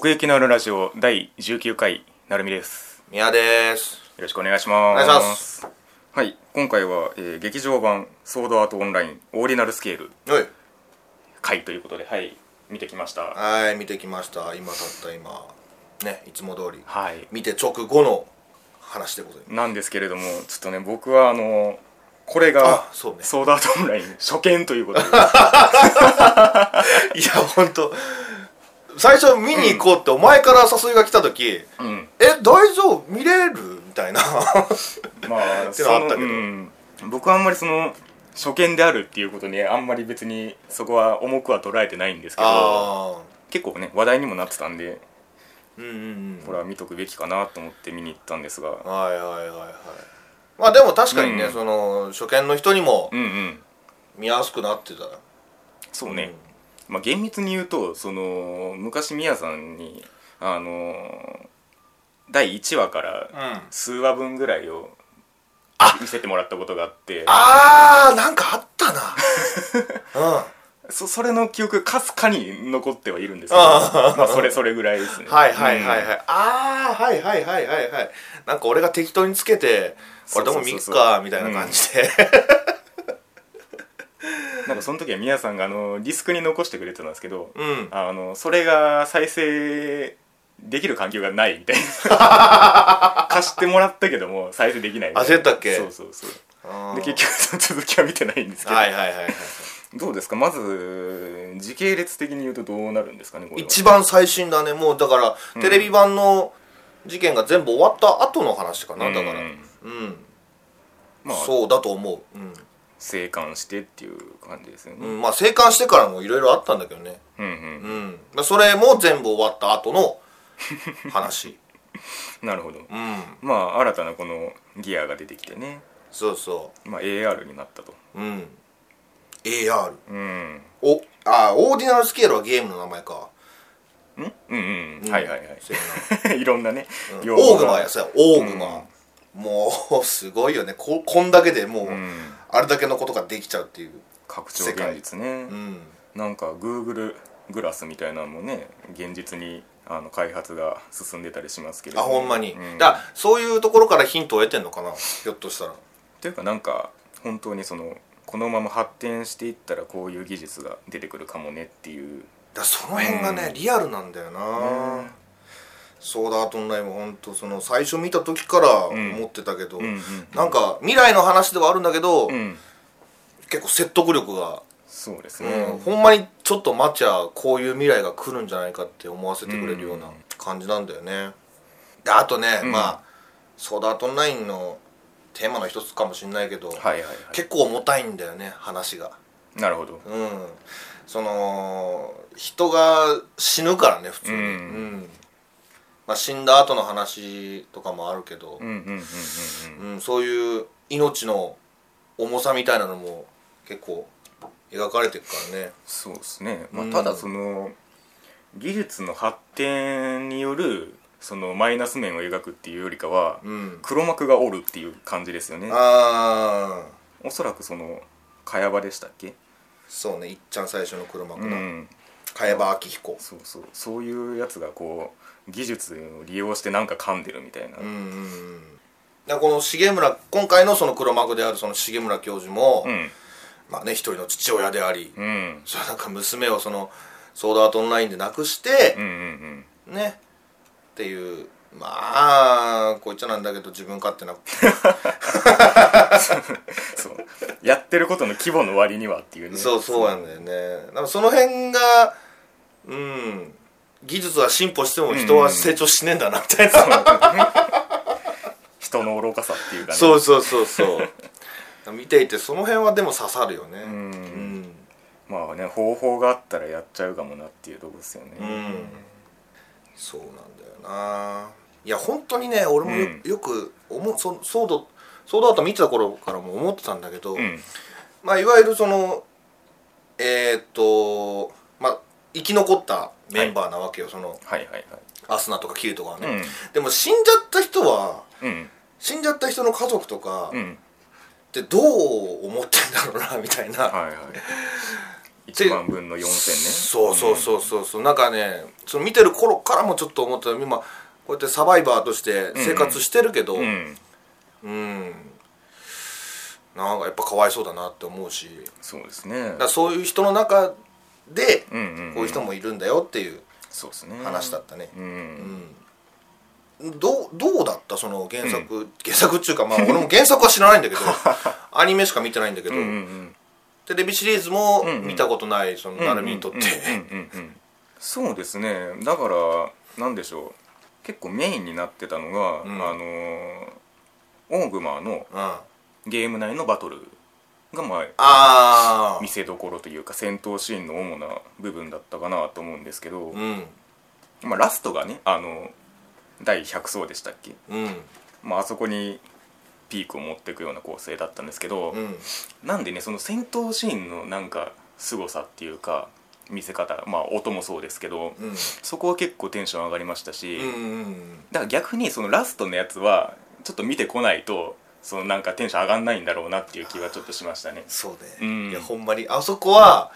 奥行きのあるラジオ第19回なるみです。宮です。よろしくお願いします。お願いします。はい今回は、えー劇場版ソードアートオンラインオーディナルスケールはい。回ということではい見てきました。はい見てきました。今たった今。ねいつも通り。はい。見て直後の話でございます。なんですけれどもちょっとね僕はあのこれがあそうね。ソードアートオンライン初見ということで。いや本当最初見に行こうってお前から誘いが来た時うん。え大丈夫？見れる？みたいな。まあ てのはあったけど。うん、僕はあんまりその初見であるっていうことにあんまり別にそこは重くは捉えてないんですけど結構ね話題にもなってたんでうんうんうん。これは見とくべきかなと思って見に行ったんですが。はいはいはいはい。まあでも確かにね、うん。その初見の人にもうんうん。見やすくなってた。そうね、まあ厳密に言うとその昔みやさんにあの第1話からうん、うん数話分ぐらいを見せてもらったことがあって。あーなんかあったな。うん。そそれの記憶かすかに残ってはいるんですけどまあそれそれぐらいですね。はいはいはいうん。はい、ああはいはいはいはいはい。なんか俺が適当につけてこれでも見っかみたいな感じで、なんかその時はみやさんがあのディスクに残してくれてたんですけどうん。あのそれが再生できる環境がないみたいな。貸してもらったけども再生できないみたいな。あそうやったっけ？そうそうそう。で結局その続きは見てないんですけど、はいはいはいはいどうですか？まず時系列的に言うとどうなるんですかね一番最新だね。もうだから、テレビ版の事件が全部終わった後の話かな、だからううんん、まあそうだと思ううん、生還してっていう感じですよね、うん、まあ生還してからもいろいろあったんだけどね。うん、うん。うん。まあそれも全部終わった後の 話。なるほど。うん。まあ新たなこのギアが出てきてね、そうそまあ、AR になったと。ううん AR うん。おあオーディナルスケールはゲームの名前か。うんうん、うん。はいはいはい。いろんなね、な用語が。オーグマやさオーグマ、もうすごいよね。ここんだけでもう、うん。あれだけのことができちゃうっていう。拡張現実ね、うん。なんか Google グラスみたいなのもね現実にあの開発が進んでたりしますけれどあほんまに、うん。だそういうところからヒントを得てんのかなひょっとしたら。というかなんか本当にそのこのまま発展していったらこういう技術が出てくるかもねっていう。だその辺がね、うん。リアルなんだよな、ねソーダアートオンラインも本当その最初見た時からん。思ってたけど、うんうんなんか未来の話ではあるんだけど、うん。結構説得力が、そうですね、うん。ほんまにちょっと待っちゃこういう未来が来るんじゃないかって思わせてくれるような感じなんだよね。であとね、うん。まあソーダアートオンラインのテーマの一つかもしれないけど、はいはいは結構重たいんだよね話が。いなるほど。うん。その人が死ぬからね普通に、うん。うんまあ、死んだ後の話とかもあるけどうん、うんうんうんうん。うんそういう命の重さみたいなのも結構描かれてるからね。そうですね、まあうん。ただその技術の発展によるそのマイナス面を描くっていうよりかは、うん。黒幕がおるっていう感じですよね。ああおそらくその茅場でしたっけ？そうね。いっちゃん最初の黒幕なうん茅場明彦そうそう。そういうやつがこう技術を利用してなんか噛んでるみたいな、うんだこの重村今回のその黒幕であるその重村教授も、うん。まあね一人の父親であり、うん。それなんか娘をそのソードアートオンラインで亡くしてうんうんうん。ね。っていうまあこいつなんだけど自分勝手な。そう。やってることの規模の割にはっていうね。そうそうなんだよね。だからその辺がうん。技術は進歩しても人は成長しねえんだなみたいな、人の愚かさっていうかね。そうそうそうそう。見ていてその辺はでも刺さるよね。うん。うんまあね方法があったらやっちゃうかもなっていうとこですよね。うん。そうなんだよな。いや本当にね俺もよ,、うんよく思うそソードソードアート見てた頃からも思ってたんだけど、うん。まあいわゆるそのえーっとまあ生き残ったメンバーなわけよ、そのはいはいはい。アスナとかキルとかはね、うん。でも死んじゃった人はうん。死んじゃった人の家族とかうん。ってどう思ってんだろうな みたいな、はいはい。1万分の4000ね。そうそうそうそうそう。なんかねその見てる頃からもちょっと思った。今こうやってサバイバーとして生活してるけどうん、うん。なんかやっぱかわいそうだなって思うし。そうですね。だそういう人の中でうんうんうんこういう人もいるんだよっていう話だったね、うん、うん。どうどうだった？その原作、原作っていうかまあ俺も原作は知らないんだけど アニメしか見てないんだけど、うんうんうん。テレビシリーズもうんうん。見たことないそのうん成海にとってうん。うんうんうんそうですね。だからなんでしょう。結構メインになってたのが、うん。あのーオーグマーのうん。ゲーム内のバトルがまあ見せどころというか戦闘シーンの主な部分だったかなと思うんですけど、うん。まあ、ラストがねあの第100層でしたっけ、うん。まああそこにピークを持っていくような構成だったんですけど、うん。なんでねその戦闘シーンのなんか凄さっていうか見せ方まあ音もそうですけど、うん。そこは結構テンション上がりましたし、うんうん。だから逆にそのラストのやつはちょっと見てこないとそのなんかテンション上がんないんだろうなっていう気はちょっとしましたね。そうね、うん。いやほんまに。あそこは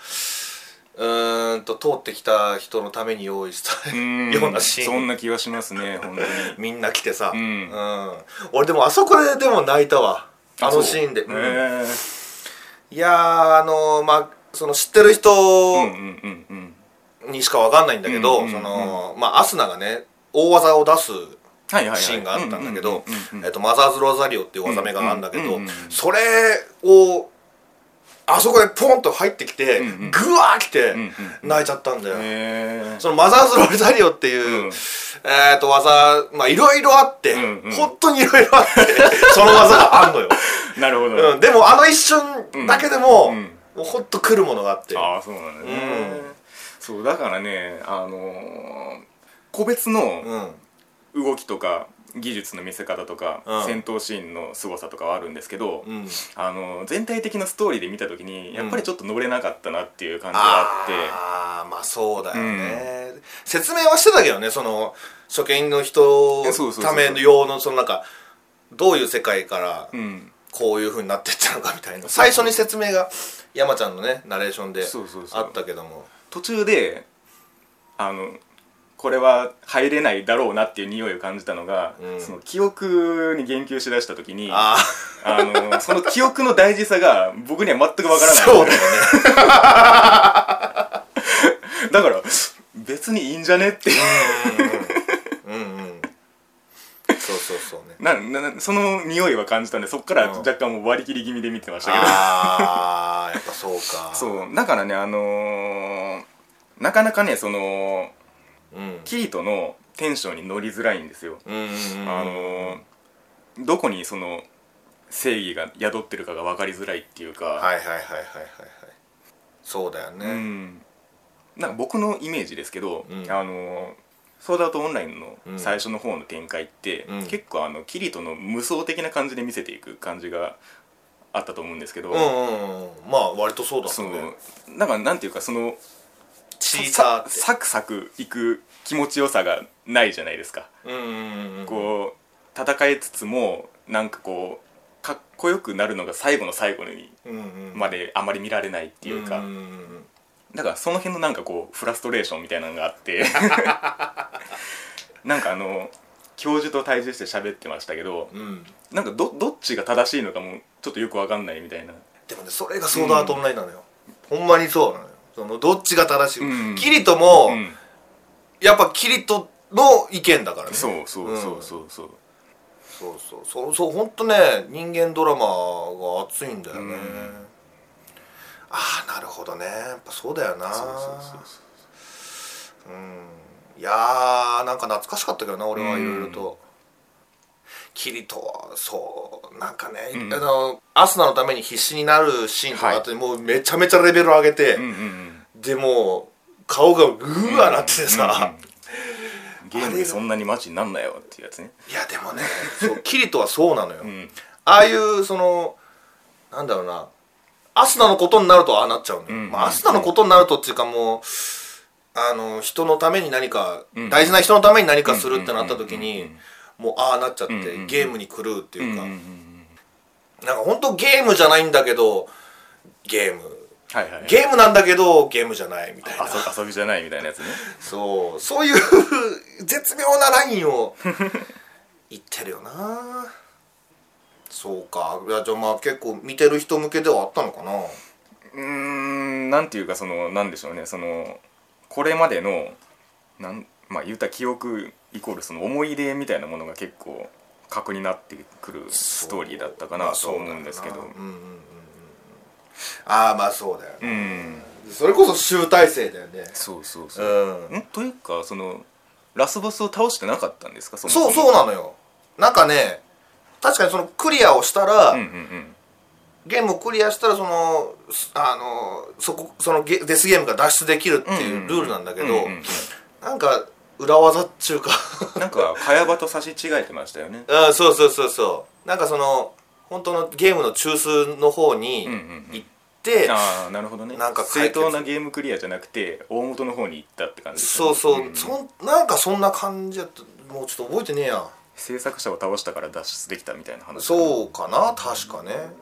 うーんと通ってきた人のために用意したうん。ようなシーン。そんな気がしますね本当に。みんな来てさ、うん。うん。俺でもあそこででも泣いたわ。あのシーンで、そううん。へいやーあのーまあその知ってる人にしかわかんないんだけど、うんうんうん。そのまあアスナがね大技を出すシーンがあったんだけどマザーズ・ロザリオっていう技名があるんだけどそれをあそこでポンと入ってきてグワー来て泣いちゃったんだよ、そのマザーズ・ロザリオっていう、うん。えっと技まあいろいろあって、本当にいろいろあって その技があんのよ、なるほど、うん、でもあの一瞬だけでも、ほんと来るものがあって。ああそうなんだね、うん。そうだからねあのー個別のうん動きとか技術の見せ方とか、うん。戦闘シーンの凄さとかはあるんですけど、うん。あのー全体的なストーリーで見た時にやっぱりちょっと乗れなかったなっていう感じがあって、ああまあそうだよね、説明はしてたけどねその初見の人そうそうそうための用のそのなんかどういう世界からうん。こういうふうになっていったのかみたいな。最初に説明が山ちゃんのねナレーションでそうそうそう。あったけども。途中であのこれは入れないだろうなっていう匂いを感じたのが、うん。その記憶に言及しだした時にああのその記憶の大事さが僕には全くわかあらない。そうだよね。だから別にいいんじゃねって。うんうんそうそうそうね。ななその匂いは感じたんでそっからうん。若干もう割り切り気味で見てましたけど、ああやっぱそうか。そうだからねあのーなかなかねそのうんキリトのテンションに乗りづらいんですよ、あのーどこにその正義が宿ってるかが分かりづらいっていうか、はいはいはいはいはいはい。そうだようねん。なんか僕のイメージですけど、うん。あのーソードアートオンラインのうん。最初の方の展開って、うん。結構あのキリトの無双的な感じで見せていく感じがあったと思うんですけど、うんうんうんまあ割とそうだね。う。なんかなんていうかそのチーターさって。サクサクいく気持ちよさがないじゃないですか、うんうんうんうん。こう戦いつつもなんかこうかっこよくなるのが最後の最後にうんうん。まであまり見られないっていうか、んんだからその辺のなんかこうフラストレーションみたいなのがあって。なんかあの教授と対峙して喋ってましたけどうん。うんなんかどどっちが正しいのかもちょっとよくわかんないみたいな。でもねそれがソードアートオンラインなのよ、ほんまにそうなのよそのどっちが正しい、うん。キリトも、うん。やっぱキリトの意見だからね。そうそううん。そうそうそう。そうそうそうそう本当ね人間ドラマが熱いんだよね、うん。ああなるほどね。やっぱそうだよな。そうそうそうそう。うん。いやーなんか懐かしかったけどな俺はいろいろと、キリトはそうなんかね、うん。あのアスナのために必死になるシーンとかあって、もうめちゃめちゃレベル上げて、うんうんうん。でもう顔がグーわなっててさ、うんうん ゲームでそんなにマジになんなよっていうやつね。いやでもねそうキリトはそうなのよ、うん。ああいうそのなんだろうなアスナのことになるとああなっちゃうのよ、うんまあ、アスナのことになるとっていうかもうあの人のために何か、うん大事な人のために何かするってなった時に、うんうんうんもうああなっちゃって、うんうんうん。ゲームに狂うっていうか、うんうんうんなんか本当ゲームじゃないんだけどゲーム。はいはいゲームなんだけどゲームじゃないみたいな。遊遊びじゃないみたいなやつね。そう。そういう絶妙なラインを 言ってるよな。そうか。いやじゃあまあ結構見てる人向けではあったのかな。うーんなんていうかそのなんでしょうね。そのこれまでのなんまあ言うたら記憶イコールその思い出みたいなものが結構核になってくるストーリーだったかなと思うんですけど。まあああまあそうだようね、ん。それこそ集大成だよね。そうそうそう。う、ん。ん、というかそのラスボスを倒してなかったんですか？そもそうも。そうなのよ。なんかね確かにそのクリアをしたら、うんうんうん。ゲームをクリアしたらそのすあのそこそのゲデスゲームが脱出できるっていうルールなんだけど、なんか裏技っちゅうか。なんか茅場と差し違えてましたよね。あそうそうそうそう。なんかその本当のゲームの中枢の方にうんうんうん。行って、ああなるほどね。なんか正当なゲームクリアじゃなくて大元の方に行ったって感じですそうそう、ん。そんなんかそんな感じやった。もうちょっと覚えてねえや。制作者を倒したから脱出できたみたいな話そうかな確かね。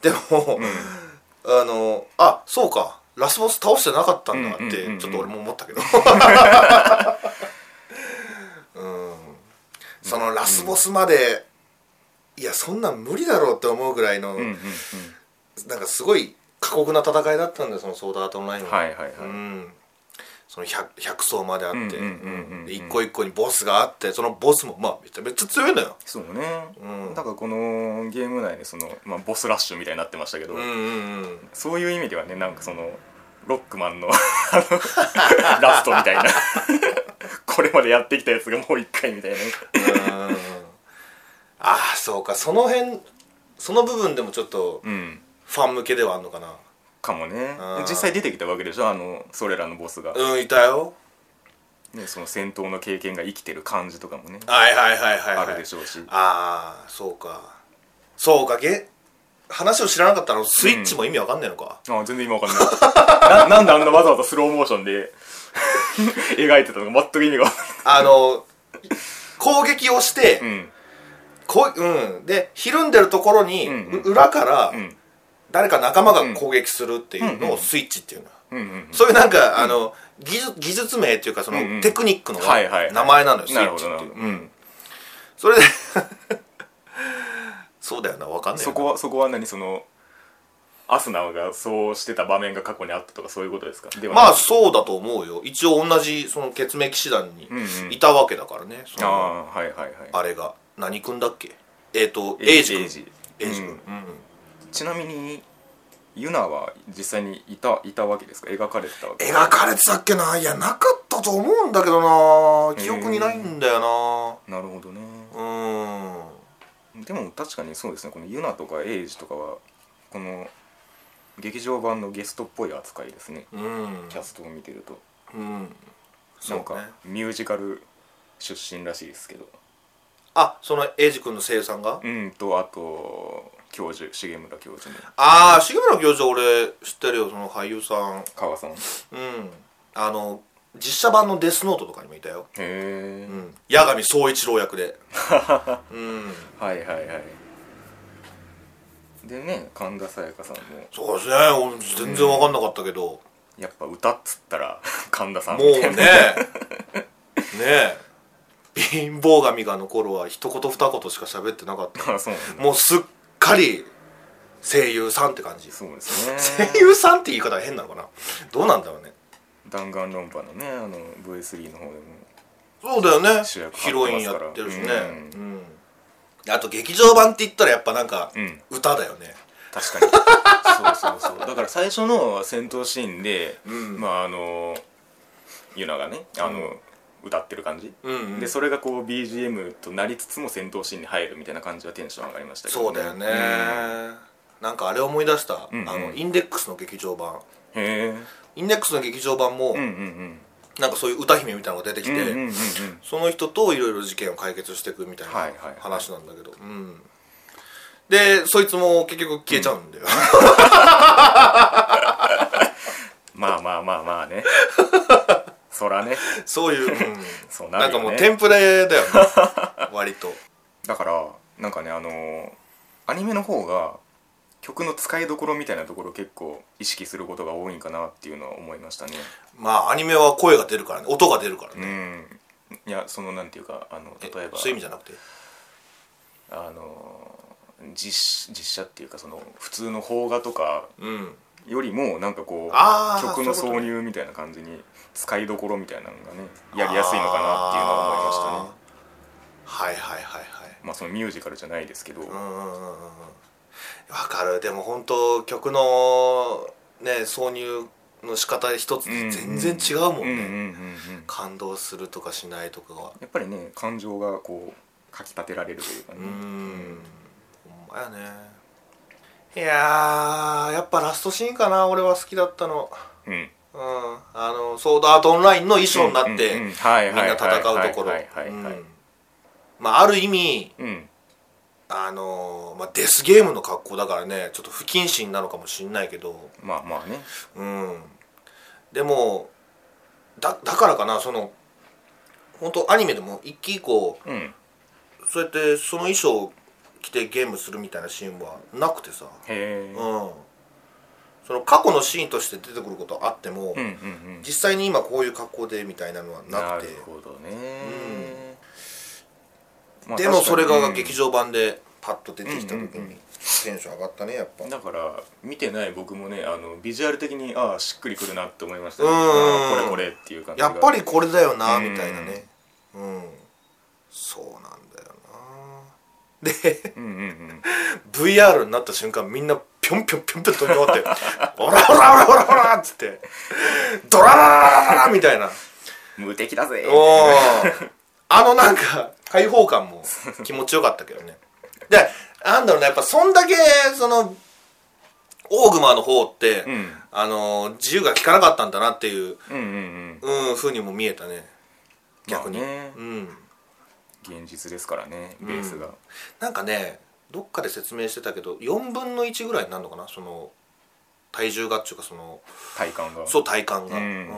でも、あのあそうかラスボス倒してなかったんだってちょっと俺も思ったけど。うん。そのラスボスまでいやそんなん無理だろうって思うぐらいの、なんかすごい過酷な戦いだったんだよそのソードアートオンラインは、はいはいはい、うんその 100, 100層まであって。一個一個にボスがあってそのボスもまあめちゃめちゃ強いのよ。そうね、うん。だからこのゲーム内でその、まあ、ボスラッシュみたいになってましたけど、うんうんうん。そういう意味ではねなんかそのロックマンの ラストみたいな。これまでやってきたやつがもう一回みたいなうん。ああそうか。その辺その部分でもちょっとうん。ファン向けではあんのかなかもね。うん実際出てきたわけでしょ？あのそれらのボスが、うんいたよ。ね、その戦闘の経験が生きてる感じとかもね。はいはいはいはい、はい、あるでしょうし。ああそうか。そうか。げ話を知らなかったらスイッチも意味わかんないのか、あ全然今わかんない。ななんであんなわざわざスローモーションで 描いてたのか全く意味がわかんあの攻撃をして、ないうん。こうん、でひるんでるところに、うんうん。う裏からうん誰か仲間が攻撃するっていうのうんうんをスイッチっていうの。よ、うんうん。そういうなんか、あの技術技術名っていうかその、うんうん。テクニックの名前なのよ、スイなるッチっていう。うん、それで そうだよなわかんな。いそこはそこは何そのアスナがそうしてた場面が過去にあったとかそういうことですか？まあそうだと思うよ。一応同じその血命騎士団にうんうん。いたわけだからね、そあのあはいはいはい。あれが。何君だっけ？えっ、とエイジ君。ジエイジエイジ君、うんうんちなみにユナは実際にいたいたわけですか？描かれてたわけ描かれてたっけないやなかったと思うんだけどな。記憶にないんだよな。るほどね。なうん。でも確かにそうですね。このユナとかエイジとかはこの劇場版のゲストっぽい扱いですね。うん。キャストを見てると。うん。そなんかミュージカル出身らしいですけど。あそのエイジ君の声優さんが、うんとあと教授重村教授のああ重村教授俺知ってるよその俳優さん。川さん。へうん。あの実写版のデスノートとかにもいたよ。え、うん。八神総一郎役で。うん。はいはいはい。でね神田沙也加さんも。そうですね。俺全然分かんなかったけど、やっぱ歌っつったら 神田さんもうね。ねえ。貧乏神がの頃は一言二言しか喋ってなかった。もうすっかり声優さんって感じ。そうですね。声優さんって言い方は変なのかな？どうなんだろうね。弾丸論破のねあの V3 の方でも。そうだよね。主役ヒロインやってるしね。ううん、あと劇場版って言ったらやっぱなんかうん。歌だよね。確かに。そうそうそう。だから最初の戦闘シーンで、うん。まああのユナがねあの、歌ってる感じ、うんうん。でそれがこう BGM となりつつも戦闘シーンに入るみたいな感じはテンション上がりましたけど。そうだよね、なんかあれ思い出した、うんうん。あのインデックスの劇場版。うんへえ。インデックスの劇場版も、うんうんうん。なんかそういう歌姫みたいなのが出てきて、うんうんうんうん。その人といろいろ事件を解決していくみたいなはいはいはい。話なんだけど、うん。でそいつも結局消えちゃうんだよ、まあまあまあまあねそらね。そういう、うん。そうななんかもうテンプレだよね割と。だからなんかねあのアニメの方が曲の使いどころみたいなところを結構意識することが多いんかなっていうのは思いましたね。まあアニメは声が出るからね。音が出るからうね、ん。いやそのなんていうかあのえ例えばそういう意味じゃなくて？あの実実写っていうかその普通の邦画とかうんよりもなんかこう曲の挿入みたいな感じに使いどころみたいなのがねやりやすいのかなっていうのは思いましたね。はいはいはいはい。まあそのミュージカルじゃないですけど、わかる。でも本当曲のね挿入の仕方一つで全然違うもんね、感動するとかしないとかは。やっぱりね感情がこうかきたてられるというかね。うーん。ほんまやねいやーやっぱラストシーンかな俺は好きだったの。うん。うん。あのソードアートオンラインの衣装になって、みんな戦うところまあある意味うんあのーまあ、デスゲームの格好だからねちょっと不謹慎なのかもしんないけどまあまあねうんでもだだからかなその本当アニメでも一期以降うんそうやってその衣装を着てゲームするみたいなシーンはなくてさ。うん。その過去のシーンとして出てくることあっても、うんうんうん。実際に今こういう格好でみたいなのはなくて。るほどね、まあでもそれが劇場版でパッと出てきた時うんうんうん。にテンション上がったねやっぱ。だから見てない僕もねあのビジュアル的にああしっくりくるなって思いましたね。これこれっていう感じが。やっぱりこれだよなうんみたいなね。うん。そうなんだよなでうんうんうん VR になった瞬間みんなぴょんぴょんぴょんぴょん飛び回って「オラオラオラオラオラ!」っつって「ドラララララ!」みたいな無敵だぜおーあのなんか開放感も気持ちよかったけどねでなんだろうねやっぱそんだけそのオーグマの方って、うんあの自由が利かなかったんだなっていううんうんうんうんふうにも見えたね逆に、まあねうん現実ですからねベースが、なんかねどっかで説明してたけど4分の1ぐらいになるのかな？その体重がっていうかその体感が。そう体感が、うん。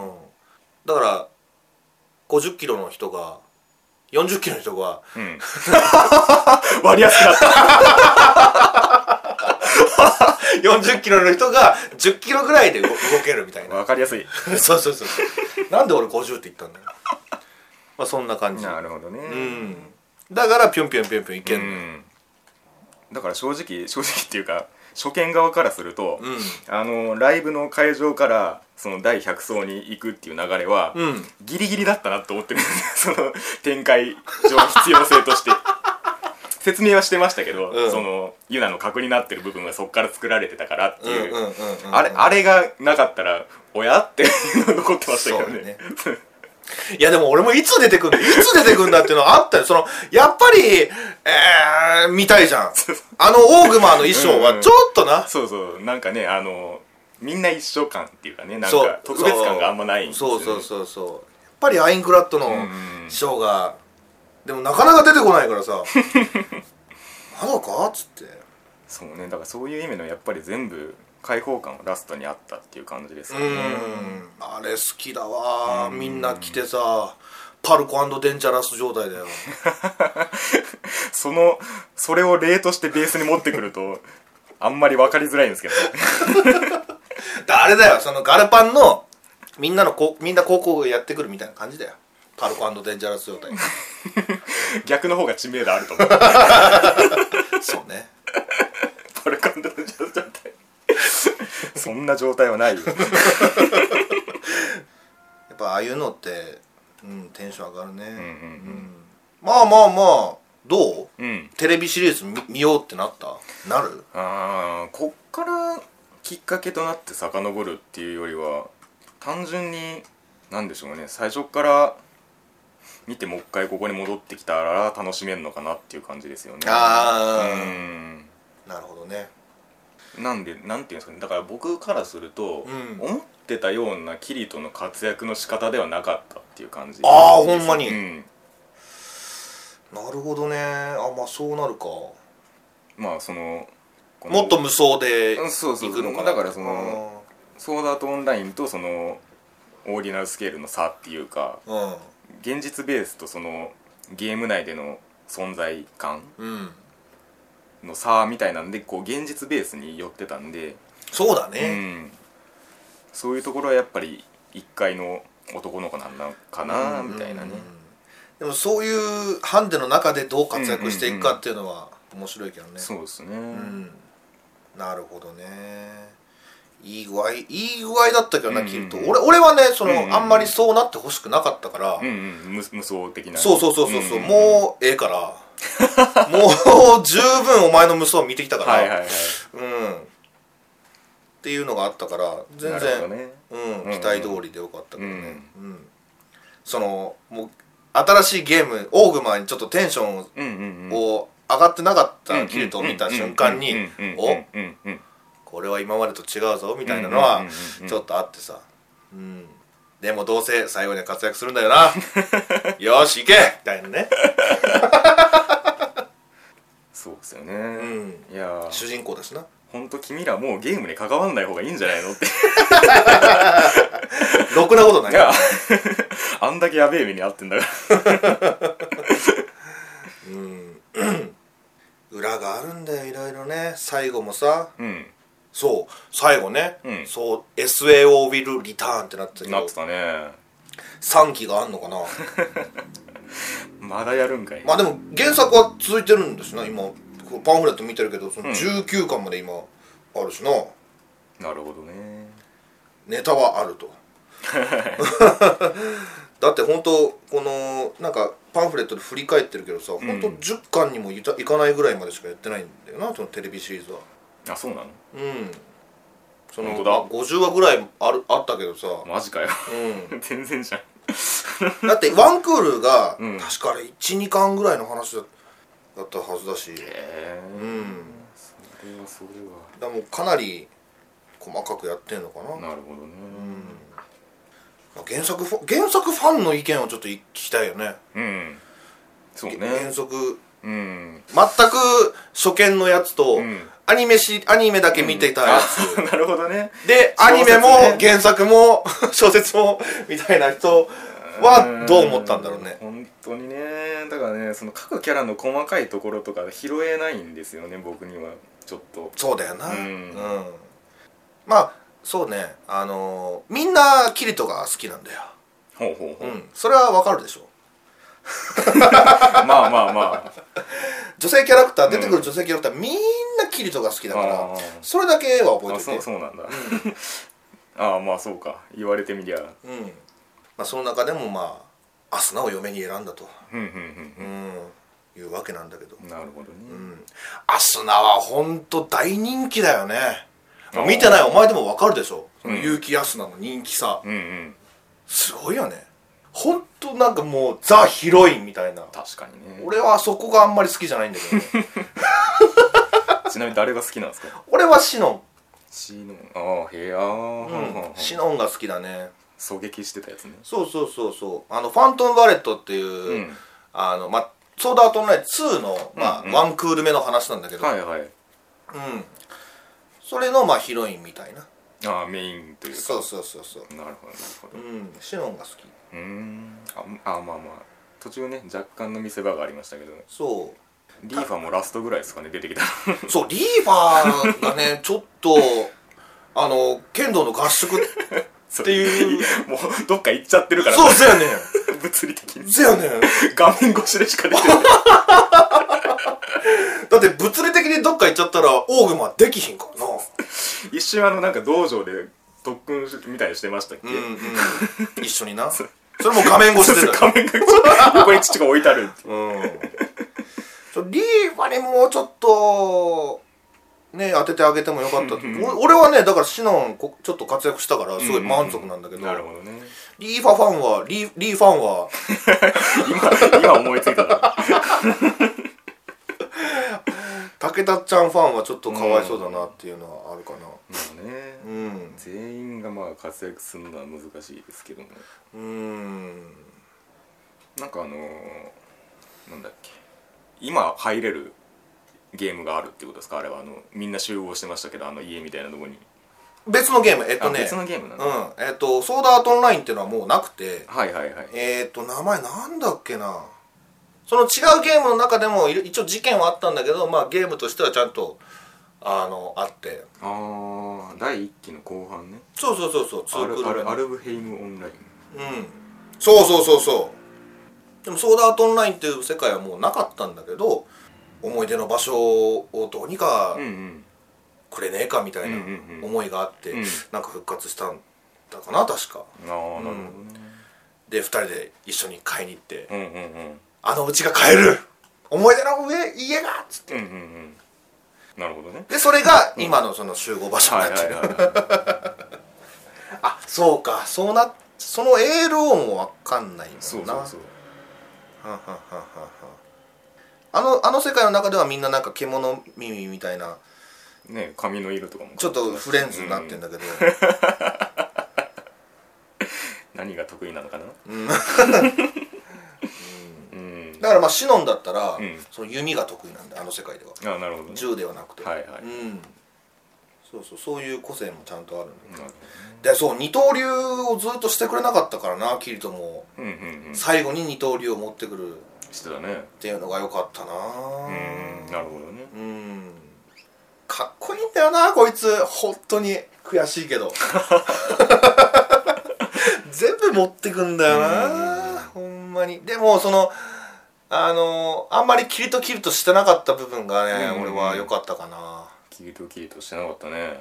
だから50キロの人が40キロの人がうん。割りやすくなった。40キロの人が10キロぐらいで動動けるみたいな。わかりやすい。そうそうそう。なんで俺50って言ったんだよまあそんな感じ。なるほどね。うん。だからぴょんぴょんぴょんぴょんいけのよ。うん。んだから正直 正直っていうか初見側からすると、うん。あのライブの会場からその第100層に行くっていう流れは、うん。ギリギリだったなと思ってる その展開上の必要性として。説明はしてましたけど、うん。そのユナの核になってる部分がそこから作られてたからっていう,、あれあれがなかったら親っていうの残ってましたけどねいやでも俺もいつ出てくんだいつ出てくんだっていうのはあったよ。そのやっぱりえー、見たいじゃん。あのオーグマの衣装はちょっとな、そうそう。なんかねあのみんな一緒感っていうかねなんか特別感があんまないんですよ、ね、そうそうそうそう。やっぱりアインクラッドのん。衣装が、でもなかなか出てこないからさ。まだか？っつって。そうね。だからそういう意味のやっぱり全部開放感をラストにあったっていう感じですよね。うん。あれ好きだわ。うん。みんな来てさパルコデンジャラス状態だよ。そのそれを例としてベースに持ってくると あんまり分かりづらいんですけど だあれだよ。そのガルパンのみんなのこみんな高校がやってくるみたいな感じだよ。パルコデンジャラス状態。逆の方が知名度あると思う。そうねパルカンドの状態そんな状態はない。よ やっぱああいうのって、うん、テンション上がるね、うんうんうん。まあまあまあどう？うん。テレビシリーズ見見ようってなった？なる？あーこっからきっかけとなって遡るっていうよりは単純に何でしょうね。最初から見てもう一回ここに戻ってきたら楽しめるのかなっていう感じですよね。あー。うん。なるほどねなんでなんていうんですかね。だから僕からすると、うん。思ってたようなキリトの活躍の仕方ではなかったっていう感じ。あーほんまに。うん。なるほどね。あまあそうなるか。まあそのこのもっと無双でうんそうそう行くのかな。だからそのソードアートオンラインとそのオーディナルスケールの差っていうかうん。現実ベースとそのゲーム内での存在感うんの差みたいなんでこう現実ベースに寄ってたんで、うそうだね、ん、そういうところはやっぱり一階の男の子なんだかなみたいなね、でもそういうハンデの中でどう活躍していくかっていうのは面白いけどね、そうですね、うん。なるほどね。いい具合いい具合だったけどな、うんうんうん。キルト俺俺はねその、うんうんうん。あんまりそうなってほしくなかったから、うんうん。無無双的なそうそうそうそうそう、んんん。もうええからもう十分お前の無双見てきたから、はいはいはい。うん。っていうのがあったから全然、ねうんうん期待通りでよかったけどね、うん。そのもう新しいゲームオーグマンにちょっとテンションうんうんうん。を上がってなかったキルトを見た瞬間にうんうんうんおうんうんうんこれは今までと違うぞみたいなのはうんうんうんうん。ちょっとあってさ、うん、でもどうせ最後には活躍するんだよな。よし行け！みたいなね、そうですよね、うん、いやー。主人公ですな。ほんと君らもうゲームに関わんない方がいいんじゃないのって。ろくなことない。いや。あんだけやべえ目に遭ってんだから。うん。裏があるんだよいろいろね。最後もさ。うん。そう。最後ね、うん。そう SAO will return ってなってたけど。なってたね。3期があんのかな まだやるんかい。まあでも原作は続いてるんですな今。こうパンフレット見てるけどその19巻まで今あるしな、なるほどね。ネタはあると。だって本当このなんかパンフレットで振り返ってるけどさ、ん。本当10巻にもいたいかないぐらいまでしかやってないんだよなそのテレビシリーズは。あそうなの？うん。その本当だ。まあ50話ぐらいあるあったけどさ、マジかよ。うん、全然じゃん だってワンクールが、うん。確かあれ12巻ぐらいの話だだったはずだし、へえ。うん。それはそれだからもうかなり細かくやってんのかな、はなるほどね。まあ原作ファン原作ファンの意見をちょっと聞きたいよね。うん。そう原ね作うん。全く初見のやつと、うんアニメしアニメだけ見てたやつ、あなるほどね。でアニメも原作も 小説もみたいな人はどう思ったんだろうね。本当にね。だからねその各キャラの細かいところとか拾えないんですよね僕には。ちょっと。そうだよな。うん。まあそうね。あのーみんなキリトが好きなんだよ。ほうほうほう、うん。それはわかるでしょ。まあまあまあ。女性キャラクター出てくる女性キャラクター、みん。なキリトが好きだからそれだけは覚えあて。てそうそうなんだ、ああまあそうか。言われてみりゃ。うん。まあ、その中でもまあアスナを嫁に選んだと、うん、いうわけなんだけど、なるほどね、うん、アスナはほんと大人気だよね。見てない。お前でもわかるでしょ、うん。結城アスナの人気さ。うんうん。すごいよね。ほんとなんかもうザ・ヒロインみたいな。確かにね。俺はそこがあんまり好きじゃないんだけど なみに誰が好きなんですか？俺はシノシノン。ああへえああ、ン、うん、シノンが好きだね。狙撃してたやつね。そうそうそうそう。あのファントム・バレットっていう、うん。あのまあソードアートオンライン2の、まあうんうん。ワンクール目の話なんだけど、はいはい。うん。それのまあヒロインみたいな。ああメインというか。そうそうそうそう。なるほどなるほど。うん。シノンが好き。うーん。ああまあまあ。途中ね若干の見せ場がありましたけど。そリーファもラストぐらいですかね出てきたう そうリーファーがね ちょっとあの剣道の合宿っっていう。もうどっか行っちゃってるから。そうせやね 物理的に。んせやねん。画面越しでしか出てない。だって物理的にどっか行っちゃったらオーグマできひんからな。一瞬あのなんか道場で特訓みたいにしてましたっけ、うんうん。一緒にな。それも画面越しで画面が横に父が置いてあるう。うんリーファにもうちょっとね当ててあげてもよかった。俺はねだからシノンこちょっと活躍したからすごい満足なんだけど、なるほどね。リーファファンはリーリーファンは今 今思いついたな。武田ちゃんファンはちょっとかわいそうだなっていうのはあるかな。まあね。うん全員がまあ活躍するのは難しいですけども。うん。なんかあのーなんだっけ今入れるゲームがあるってことですか？あれはあのみんな集合してましたけどあの家みたいなとこに。別のゲーム。えっとね。あ別のゲームなんだ、うん。えっとソードアートオンラインっていうのはもうなくて。はいはいはい。えっと名前なんだっけな？その違うゲームの中でも一応事件はあったんだけど、まあ、ゲームとしてはちゃんとあのあって。ああ第一期の後半ね。そうそうそうそうツアルアルアルブヘイムオンライン。うん。そうそうそうそうでもソードアートオンラインっていう世界はもうなかったんだけど思い出の場所をどうにかうんうんくれねえかみたいなうんうんうん思いがあって、うん。なんか復活したんだかな確か。ああなるほどね。で2人で一緒に買いに行ってうんうんうん「あのうちが買える思い出の上家が!」っつって。うんうんうん。なるほどね。でそれが今のその集合場所にはないってる、はいは あそうか。そうなその ALO も分かんないもんいな。そうそうそうはんはんはんはあのあの世界の中ではみんななんか獣耳みたいなね髪の色とかも。ちょっとフレンズになってんだけど、何が得意なのかな？うん。うん。だからまあシノンだったら、うん。その弓が得意なんだよあの世界では。あなるほど。ね銃ではなくて、はいはい。うんそうそうそういう個性もちゃんとあるんだなるほでそう二刀流をずっとしてくれなかったからなキリトも。どうんうんうん。最後に二刀流を持ってくる。っしてたね。ていうのが良かったな。うん。なるほどね。うん。かっこいいんだよなこいつ。本当に悔しいけど。全部持ってくんだよなほんまに。でもそのあのあんまりキリトキリトしてなかった部分がね、うん。俺は良かったかなキリとキリとしてなかったね。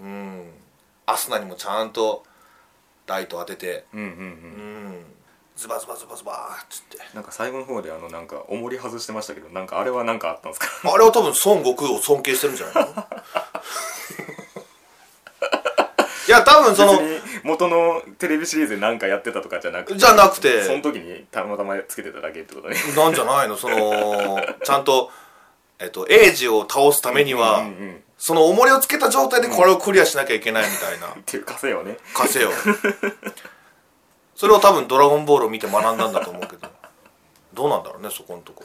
うん。アスナにもちゃんとライト当てて。うんうんううん。んズバズバズバズバーっつって。なんか最後の方であのなんか重り外してましたけどなんかあれは何かあったんですか？あれは多分孫悟空を尊敬してるんじゃないの？いや多分その元のテレビシリーズで何かやってたとかじゃなくてじゃなくて。その時にたまたまつけてただけってことね。なんじゃないの？その ちゃんとえっと、エイジを倒すためには、うんうんうんその重りをつけた状態でこれをクリアしなきゃいけないみたいな。っていう稼いをね。稼いを。それを多分ドラゴンボールを見て学んだんだと思うけど。どうなんだろうね、そこのとこ。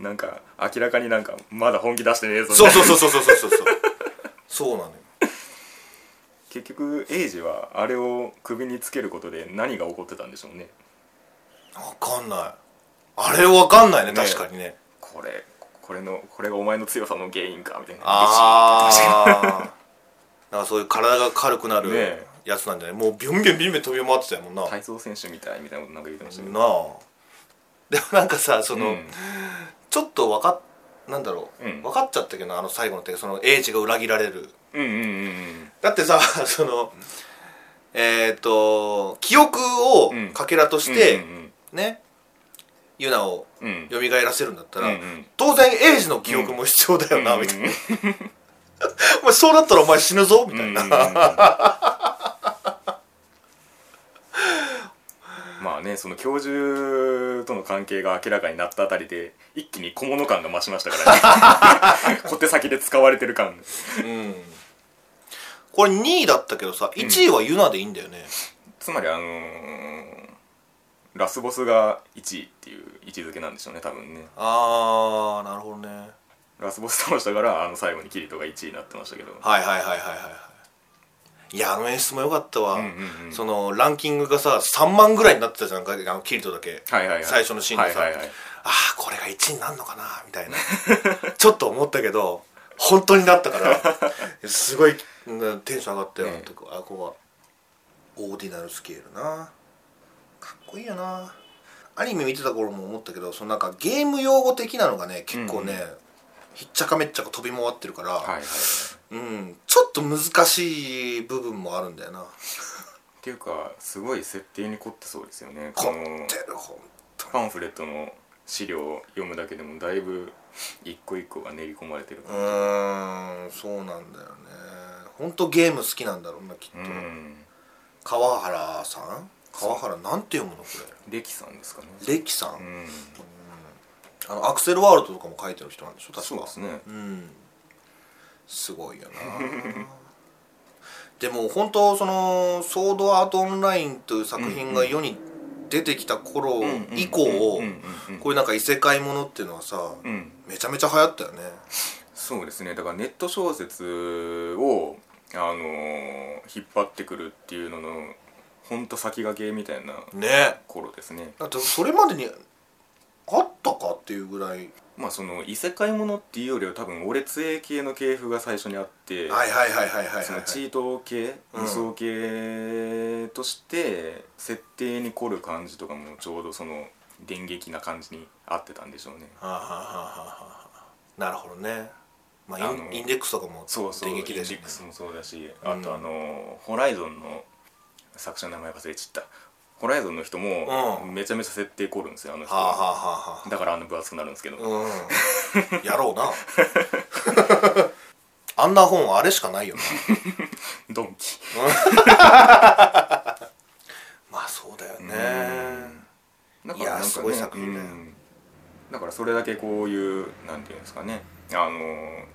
なんか、明らかになんか、まだ本気出してねえぞそうそうそうそうそうそうそう。そうなのよ。結局、エイジはあれを首につけることで何が起こってたんでしょうね。わかんない。あれわかんないね、確かにね。これ、これのこれがお前の強さの原因かみたいな。ああかそういう体が軽くなるねやつなんじゃない？もうビュンビュンビュンビュン飛び回ってたよもんな、体操選手みたいみたいなことなんか言ってましたけど、なあ。でもなんかさその、うん。ちょっと分かっなんだろう、うん。分かっちゃったけどあの最後の手その英治が裏切られる。うんうんうんうん。だってさ そのえっ、と記憶をうん。かけらとして、うん。ねユナをうん。蘇らせるんだったら、うんうん。当然英治の記憶も必要だよな、うんみたいな。お前そうなったらお前死ぬぞみたいな、うんうんうん。まあねその教授との関係が明らかになったあたりで一気に小物感が増しましたからね。小手先で使われてる感。うん。これ2位だったけどさ1位はユナでいいんだよね、つまりあのーラスボスが1位っていう位置づけなんでしょうね多分ね。ああなるほどね。ラスボス倒したからあの最後にキリトが1位になってましたけど。はいはいはいはいはいはい。いやあの演出も良かったわ、うんうんうん。そのランキングがさ3万ぐらいになってたじゃんかあのキリトだけ、はいはいはい。最初のシーンでさ、はいはいはい。ああこれが1位になるのかなみたいな。ちょっと思ったけど本当になったからすごいうんテンション上がったよ、ね。とかあここはオーディナルスケールなこいいよな。アニメ見てた頃も思ったけどそのなんかゲーム用語的なのがね結構ね、ひっちゃかめっちゃか飛び回ってるから、はいはいうん、ちょっと難しい部分もあるんだよな。っていうかすごい設定に凝ってそうですよね。凝ってるほんとパンフレットの資料を読むだけでもだいぶ一個一個が練り込まれてるうんそうなんだよね。ほんとゲーム好きなんだろうなきっと、うん。川原さん川原なんて読むのこレキさんですかね。れレキさん、うん。あのアクセルワールドとかも書いてる人なんでしょ？確か。そうですね。うん。すごいよな。でも本当その「ソードアートオンライン」という作品が世に出てきた頃以降こういうなんか異世界ものっていうのはさうん。めちゃめちゃ流行ったよね。そうですね。だからネット小説をあのー引っ張ってくるっていうののほんと先駆けみたいなね。頃ですね。だってそれまでにあったかっていうぐらい。まあその異世界ものっていうよりは多分俺杖系の系譜が最初にあって、はいはいはいはいはいはい。そのチート系うん武装系として設定に凝る感じとかもちょうどその電撃な感じに合ってたんでしょうね。はあはあはあはあはあ。なるほどね。まあインあのインデックスとかもそうそうインデ電撃ですよね。ックスもそうだしうん。あとあのホライゾンの作者の名前忘れちゃった。ホライゾンの人もうん。めちゃめちゃ設定凝るんですよあの人。はだからあの分厚くなるんですけど、あうん。やろうな。あんな本あれしかないよな。ドンキ。まあそうだよね。だいやすごい作品だよ。うん。だからそれだけこういうなんていうんですかね。あの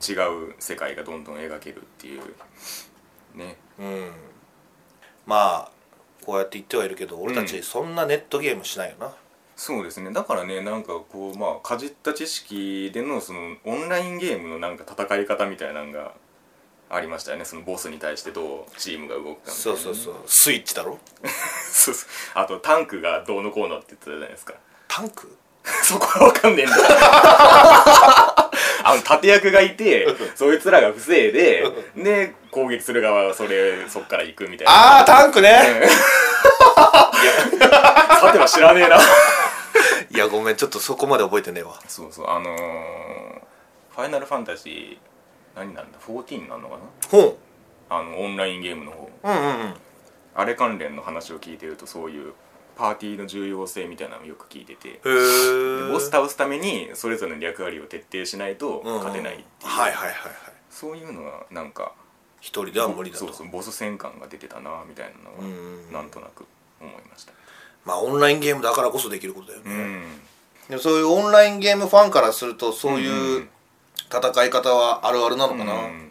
違う世界がどんどん描けるっていうね。うんまあこうやって言ってはいるけど俺たうんちそんなネットゲームしないよな、そうですね。だからねなんかこうまあかじった知識でのそのオンラインゲームのなんか戦い方みたいなのがありましたよね。そのボスに対してどうチームが動くかみたいなそうそうそう。スイッチだろ？そうそう。あとタンクがどうのこうのって言ってたじゃないですか。タンク？そこはわかんねえんだ あの盾役がいてそいつらが防いでで攻撃する側はそれそっから行くみたいな。ああタンクね。さては知らねえな。いやごめんちょっとそこまで覚えてねえわ。そうそうあのーファイナルファンタジー何なんだ？14なのかな？本あのオンラインゲームの方。うんうんうん。あれ関連の話を聞いてるとそういうパーティーの重要性みたいなのをよく聞いてて。ボス倒すためにそれぞれの役割を徹底しないと勝てないっていう、はいはいはいはい。そういうのはなんか一人では無理だと。そうそうボス戦感が出てたなみたいなのうんはなんとなく思いました。まあオンラインゲームだからこそできることだよね、うん。でもそういうオンラインゲームファンからするとそういううん戦い方はあるあるなのかな、うん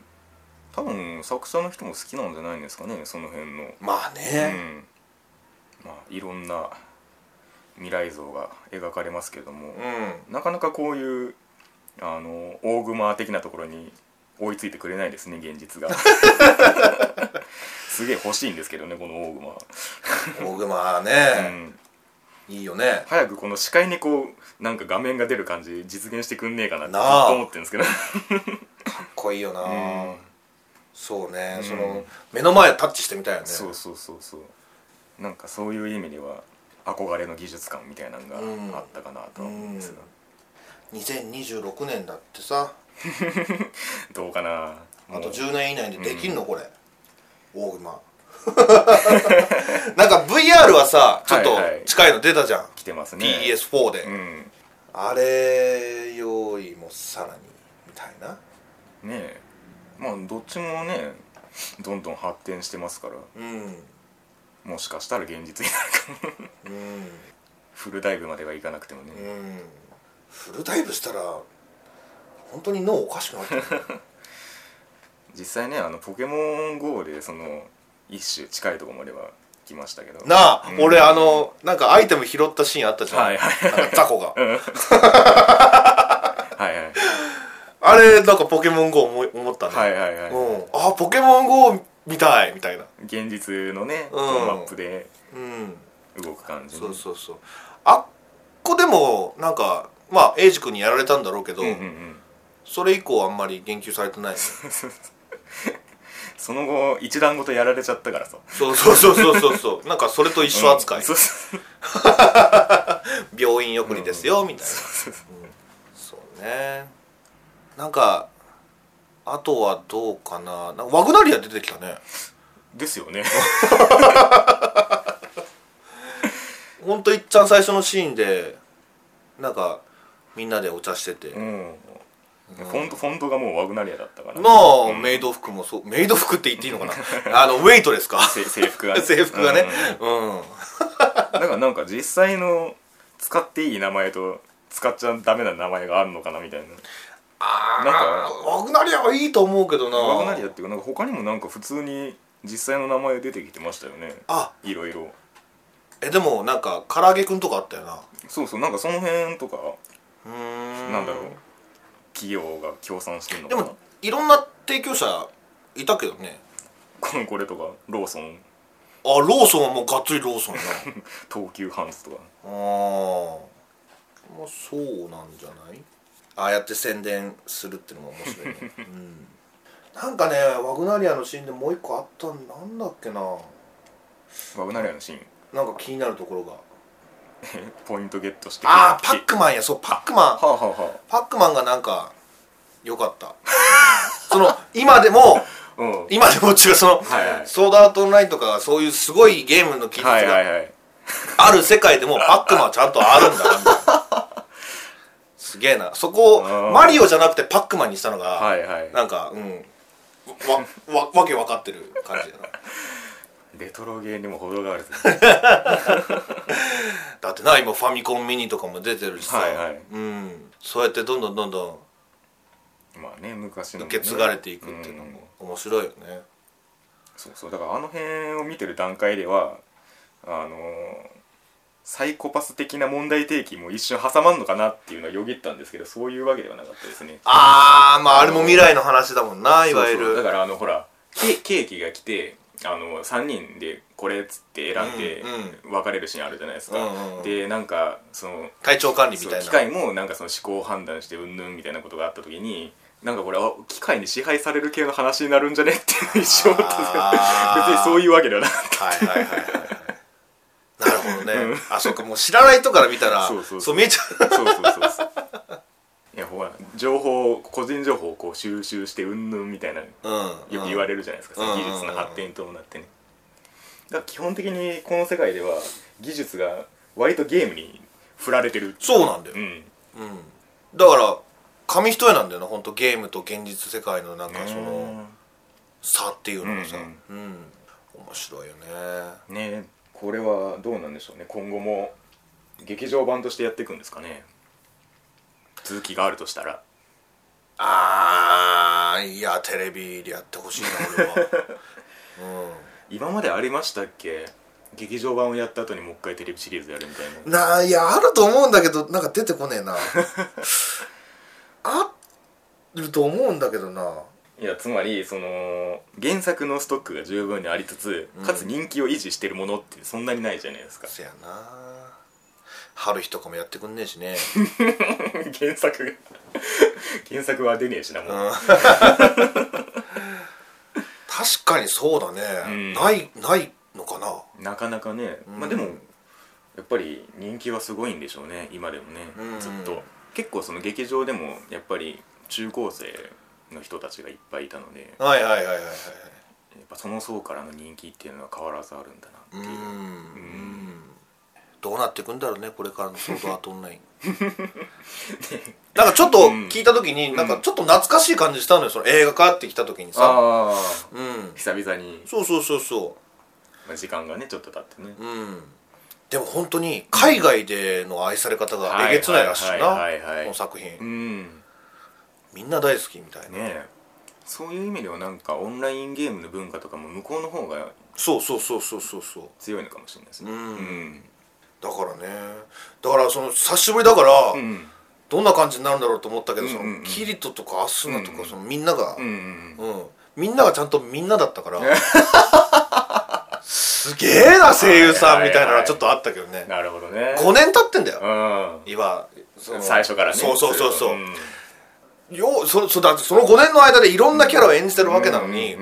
多分作者の人も好きなんじゃないんですかねその辺の。まあうね、んまあいろんな未来像が描かれますけども、うん。なかなかこういうあの大熊的なところに追いついてくれないですね現実が。すげえ欲しいんですけどねこの大熊、大熊はうね、ん、いいよね。早くこの視界にこうなんか画面が出る感じ実現してくんねえかなってずっと思ってるんですけど。かっこいいよな、うん。そうね、うん。その目の前タッチしてみたいよね。そうそうそうそうなんかそういう意味では憧れの技術感みたいなのがあったかなとは思うんですが、2026年だってさ。どうかな。あともう。10年以内でできんの、これ。大熊 なんか VR はさちょっとはいはい。近いの出たじゃん、来てますね。PS4 で、うん。あれよりもさらにみたいな。ねえ。まあどっちもねどんどん発展してますから。うんもしかしたら現実になるかも。うん。フルダイブまではいかなくてもね、うんフルダイブしたら本当に脳おかしくなってる実際ねあのポケモン GO でその一種近いところまでは来ましたけど。なあ、うん俺あのなんかアイテム拾ったシーンあったじゃん、はいはいなんか雑魚が。はいはい。あれなんかポケモン GO 思い思ったね、はいはいはい。うん、あポケモン GO みたいみたいな。現実のね、うん。マップでうん。動く感じそうそうそう。あっこでもなんかまあエイジ君にやられたんだろうけど、うんうんうん。それ以降あんまり言及されてない。その後一段ごとやられちゃったからさ。そうそうそうそうそう。そ うなんかそれと一緒扱い、うんそうそう。病院送りですよ、みたいな、そう。うん。そうね。なんかあとはどうかな。なワグナリア出てきたね。ですよね。ほんといっちゃん最初のシーンでなんかみんなでお茶してて、うん。フォントフォントがもうワグナリアだったからまあ、うん。メイド服もそう。メイド服って言っていいのかな。あのウェイトですか。せ制服がね。制服がね。うん。うん、だからなんか実際の使っていい名前と使っちゃダメな名前があるのかなみたいなあなんかあワグナリアはいいと思うけどな。ワグナリアっていうかなんか他にもなんか普通に実際の名前出てきてましたよね。あ。いろいろ。えでもなんか唐揚げくんとかあったよな。そうそうなんかその辺とかうーん。なんだろう。企業が協賛してるのでかな。もいろんな提供者いたけどね。このこれとかローソン。あローソンはもうがっつりローソンやな。東急ハンズとか。あー。もうそうなんじゃない？ああやって宣伝するっていうのも面白いね、うん、なんかねワグナリアのシーンでもう一個あったんなんだっけな。ワグナリアのシーン？なんか気になるところが。ポイントゲットしてああパッククマンや。そうパックマン。はあはあはパックマンがなんか良かった。その今でもあ うん。今でも違うその、はいはい。ソードアートオンラインとかそういうすごいゲームの技術がはいある世界でもパックマンはちゃんとあるんだなみたいなすげえな。そこうん。をマリオじゃなくてパックマンにしたのが、はいはい。なんかうん。わわわけ分かってる感じだな。レトロゲーにも程がある だってな今ファミコンミニとかも出てるしさ、はいはい。うん、そうやってどんどんどんどまあね昔のもね。ん受け継がれていくっていうのも面白いよね、そうそう。だからあの辺を見てる段階ではあのーサイコパス的な問題提起も一瞬挟まんのかなっていうのはよぎったんですけどそういうわけではなかったですね。ああまああれも未来の話だもんないわゆる。だからあのほらケケーキが来てあの3人でこれっつって選んでうん別れるシーンあるじゃないですか、うんうんうん。でなんかその体調管理みたいな。機械もなんかその思考判断してうんぬんみたいなことがあった時になんかこれあ機械に支配される系の話になるんじゃねって一瞬思ったんですけど 別にそういうわけではなかった。はいはいはいはいはいなるほどね、あそうかもう知らない人から見たらそうそうそう。見えちゃう。そうそうそうそう。いやほら情報個人情報をこう収集してうんぬんみたいなようん。く言われるじゃないですか、うん。技術の発展に伴ってね。だから基本的にこの世界では技術が割とゲームに振られてる。そうなんだよ、うん。うん、だから紙一重なんだよな本当ゲームと現実世界のなんかその差っていうのがさ。ううん。ん、面白いよね。ねこれはどうなんでしょうね。今後も劇場版としてやっていくんですかね。続きがあるとしたら。あーいやテレビでやってほしいな俺は。今までありましたっけ？劇場版をやった後にもう一回テレビシリーズやるみたいな。うんないや あると思うんだけどなんか出てこねえな。あると思うんだけどないやつまりその原作のストックが十分にありつつ、うん。かつ人気を維持してるものってそんなにないじゃないですか。せやな。春日とかもやってくんねえしね。原作が原作は出ねえしなもう、うん。確かにそうだね、うん。ないないのかな。なかなかね、うん。まあでもやっぱり人気はすごいんでしょうね今でもね、うん。ずっと。結構その劇場でもやっぱり中高生の人たちがいっぱいいたのではいはいはいはいはいやっぱその層からの人気っていうのは変わらずあるんだなっていう、うん。うん。どうなっていくんだろうねこれからのソードアートオンラインなんかちょっと聞いた時に、なんかちょっと懐かしい感じしたのよその映画化ってきた時にさ。ああうん。久々に、そうそうそうそまあ、時間がねちょっと経ってね。ううん。でも本当に海外での愛され方がえげつないらしいなはいはいはいはい。この作品。うんみんな大好きみたいな、ねえ。そういう意味ではなんかオンラインゲームの文化とかも向こうの方がそうそうそうそうそうそう。強いのかもしれないですね。うん。うん。だからね。だからその久しぶりだから、うん。どんな感じになるんだろうと思ったけど、うんうんうん。そのキリトとかアスナとか、そのみんなが、うんうんうん。みんながちゃんとみんなだったから すげえな声優さんみたいなのはちょっとあったけどね。なるほどね。5年経ってんだよ。うん。今最初からね。そうそうそうそう、んよそそだってその5年の間でいろんなキャラを演じてるわけなのに、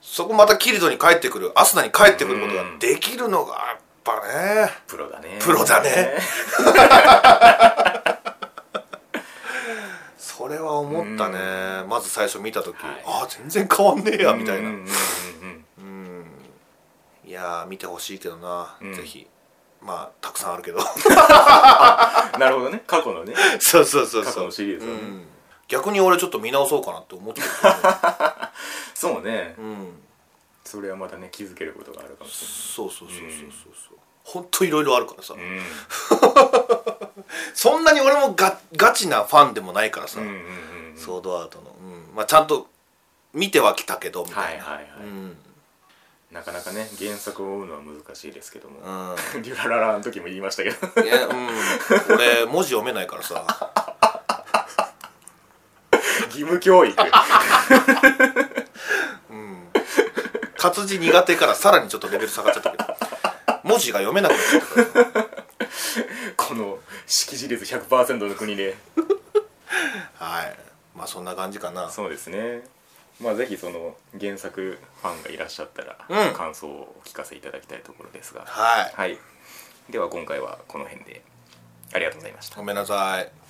そこまたキリトに帰ってくるアスナに帰ってくることができるのがやっぱね。プロだね。プロだね。それは思ったね、まず最初見た時、はい。ああ全然変わんねえやみたいな、うん。いやー見てほしいけどな、うん。ぜひ。まあたくさんあるけど。なるほどね。過去のね。そうそうそう過去そうのシリーズはね。うん逆に俺ちょっと見直そうかなって思ってるそうね。うん。それはまたね気づけることがあるかもしそうそうそうそうそうそう。ほんといろいろあるからさ、れないそんなに俺もガガチなファンでもないからさ、うんうんうんうん。うんソードアートの、うん。まあ、ちゃんと見てはきたけどみたいな、はいはいはい。うん。なかなかね原作を追うのは難しいですけども。うん。デュラララの時も言いましたけど。いやうん。俺文字読めないからさ 義務教育。活字苦手からさらにちょっとレベル下がっちゃったけど。文字が読めなくなっちゃった。からこの識字率100%の国で。はい。まあそんな感じかな。そうですね。まあぜひその原作ファンがいらっしゃったら、うん。感想をお聞かせいただきたいところですが。はい。はい。では今回はこの辺で。ありがとうございました。ごめんなさい